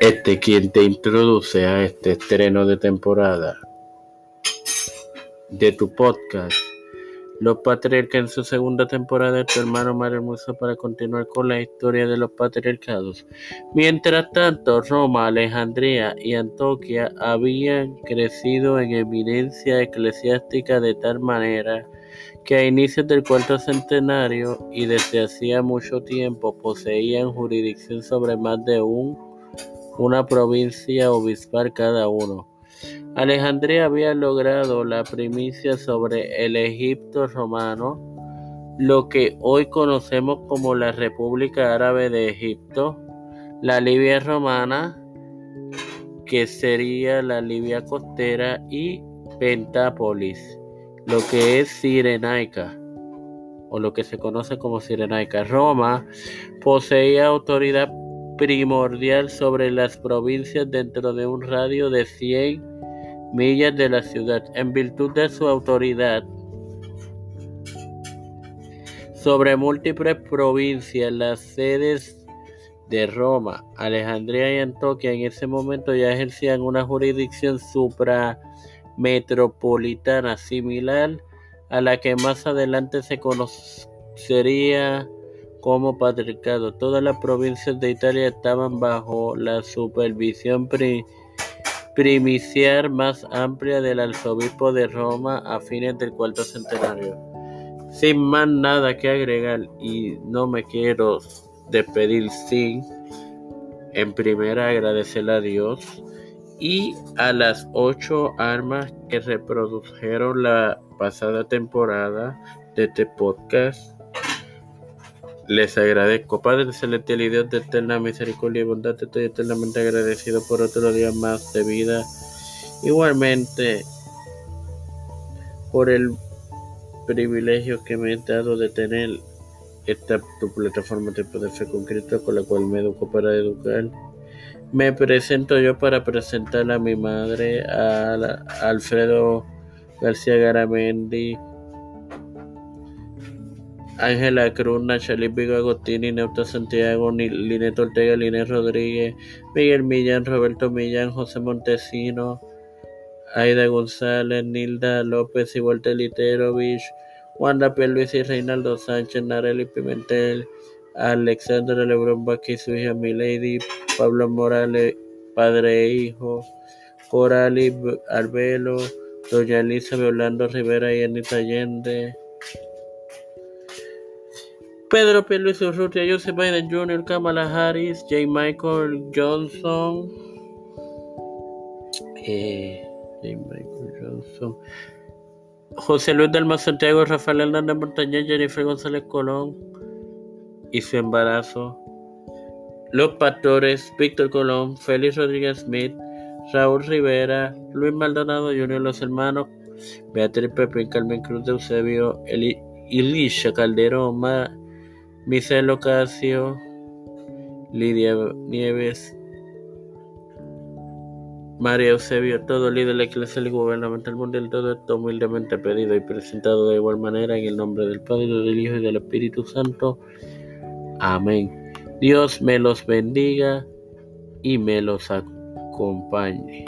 Este quien te introduce a este estreno de temporada de tu podcast. Los patriarcas en su segunda temporada de tu hermano Mario Hermoso para continuar con la historia de los patriarcados. Mientras tanto, Roma, Alejandría y Antoquia habían crecido en eminencia eclesiástica de tal manera que a inicios del cuarto centenario y desde hacía mucho tiempo poseían jurisdicción sobre más de un una provincia obispal cada uno. Alejandría había logrado la primicia sobre el Egipto romano, lo que hoy conocemos como la República Árabe de Egipto, la Libia romana, que sería la Libia costera, y Pentápolis, lo que es Cirenaica, o lo que se conoce como Cirenaica. Roma poseía autoridad primordial sobre las provincias dentro de un radio de 100 millas de la ciudad, en virtud de su autoridad. Sobre múltiples provincias, las sedes de Roma, Alejandría y Antoquia en ese momento ya ejercían una jurisdicción suprametropolitana similar a la que más adelante se conocería como patriarcado. Todas las provincias de Italia estaban bajo la supervisión primicial más amplia del arzobispo de Roma a fines del cuarto centenario. Sin más nada que agregar y no me quiero despedir sin en primera agradecer a Dios y a las ocho armas que reprodujeron la pasada temporada de este podcast les agradezco, Padre celestial y Dios de eterna misericordia y bondad, estoy eternamente agradecido por otro día más de vida. Igualmente, por el privilegio que me he dado de tener esta tu plataforma de fe con Cristo con la cual me educo para educar. Me presento yo para presentar a mi madre, a Alfredo García Garamendi, Ángela Cruz, Nachalí Vigo Agostini, Neuta Santiago, Lineto Ortega, Linés Rodríguez, Miguel Millán, Roberto Millán, José Montesino, Aida González, Nilda López y Walter Literovich, Wanda. Luis y Reinaldo Sánchez, Nareli Pimentel, Alexandra Lebrón Vázquez, su hija Milady, Pablo Morales, padre e hijo, Corali Arbelo, Doña Elizabeth Orlando Rivera y Anita Allende. Pedro P. Luis Urrutia, Joseph Biden Jr., Kamala Harris, J. Michael Johnson, eh, J. Michael Johnson, José Luis Delma Santiago, Rafael Hernández Montañez, Jennifer González Colón y su embarazo, Los Pastores, Víctor Colón, Félix Rodríguez Smith, Raúl Rivera, Luis Maldonado Jr., los hermanos Beatriz Pepe, Carmen Cruz de Eusebio, Eli, Elisha Calderón, Michelle Ocasio, Lidia Nieves, María Eusebio, todo líder de la Iglesia y gubernamental mundial, todo esto humildemente pedido y presentado de igual manera en el nombre del Padre, del Hijo y del Espíritu Santo. Amén. Dios me los bendiga y me los acompañe.